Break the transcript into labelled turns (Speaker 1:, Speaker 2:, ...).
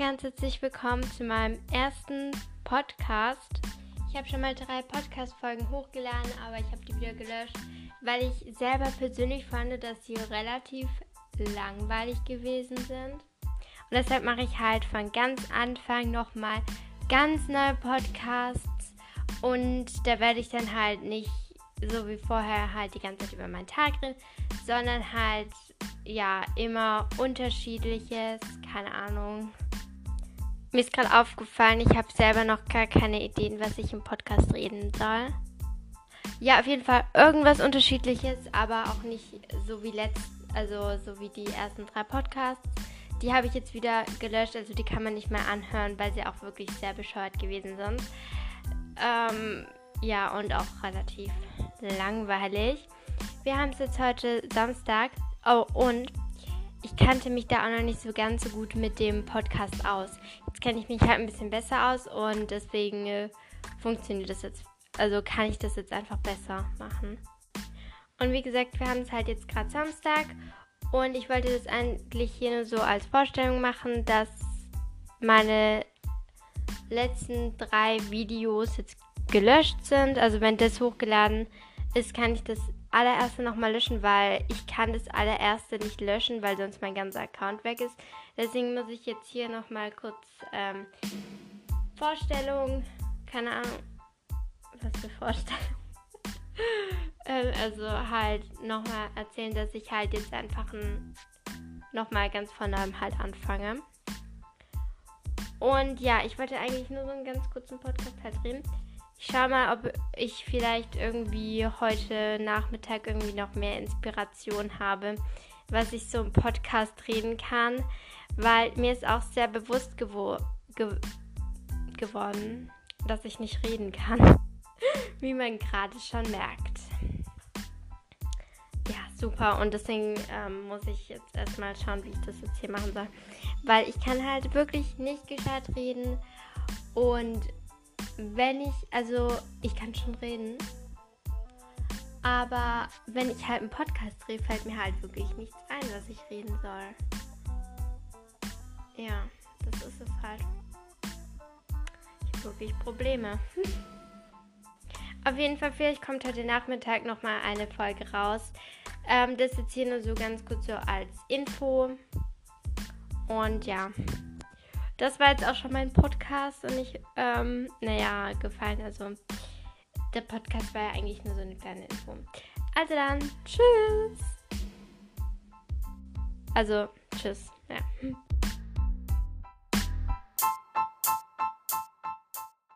Speaker 1: ganz herzlich willkommen zu meinem ersten Podcast. Ich habe schon mal drei Podcast-Folgen hochgeladen, aber ich habe die wieder gelöscht, weil ich selber persönlich fand, dass sie relativ langweilig gewesen sind. Und deshalb mache ich halt von ganz Anfang nochmal ganz neue Podcasts und da werde ich dann halt nicht so wie vorher halt die ganze Zeit über meinen Tag reden, sondern halt ja immer unterschiedliches, keine Ahnung. Mir ist gerade aufgefallen, ich habe selber noch gar keine Ideen, was ich im Podcast reden soll. Ja, auf jeden Fall irgendwas unterschiedliches, aber auch nicht so wie letzt, also so wie die ersten drei Podcasts. Die habe ich jetzt wieder gelöscht, also die kann man nicht mehr anhören, weil sie auch wirklich sehr bescheuert gewesen sind. Ähm, ja, und auch relativ langweilig. Wir haben es jetzt heute Samstag. Oh, und ich kannte mich da auch noch nicht so ganz so gut mit dem Podcast aus. Jetzt kenne ich mich halt ein bisschen besser aus und deswegen äh, funktioniert das jetzt. Also kann ich das jetzt einfach besser machen. Und wie gesagt, wir haben es halt jetzt gerade Samstag und ich wollte das eigentlich hier nur so als Vorstellung machen, dass meine letzten drei Videos jetzt gelöscht sind. Also wenn das hochgeladen ist, kann ich das allererste nochmal löschen, weil ich kann das allererste nicht löschen, weil sonst mein ganzer Account weg ist. Deswegen muss ich jetzt hier nochmal kurz ähm, Vorstellung, keine Ahnung, was für Vorstellung. ähm, also halt nochmal erzählen, dass ich halt jetzt einfach nochmal ganz von neuem halt anfange. Und ja, ich wollte eigentlich nur so einen ganz kurzen Podcast halt drehen. Ich schau mal, ob ich vielleicht irgendwie heute Nachmittag irgendwie noch mehr Inspiration habe, was ich so im Podcast reden kann, weil mir ist auch sehr bewusst gewo ge geworden, dass ich nicht reden kann, wie man gerade schon merkt. Ja, super. Und deswegen ähm, muss ich jetzt erstmal schauen, wie ich das jetzt hier machen soll. Weil ich kann halt wirklich nicht gescheit reden und wenn ich, also ich kann schon reden, aber wenn ich halt einen Podcast drehe, fällt mir halt wirklich nichts ein, was ich reden soll. Ja, das ist es halt. Ich habe wirklich Probleme. Auf jeden Fall, vielleicht kommt heute Nachmittag nochmal eine Folge raus. Ähm, das jetzt hier nur so ganz kurz so als Info. Und ja das war jetzt auch schon mein Podcast und ich, ähm, naja, gefallen. Also, der Podcast war ja eigentlich nur so eine kleine Info. Also dann, tschüss. Also, tschüss.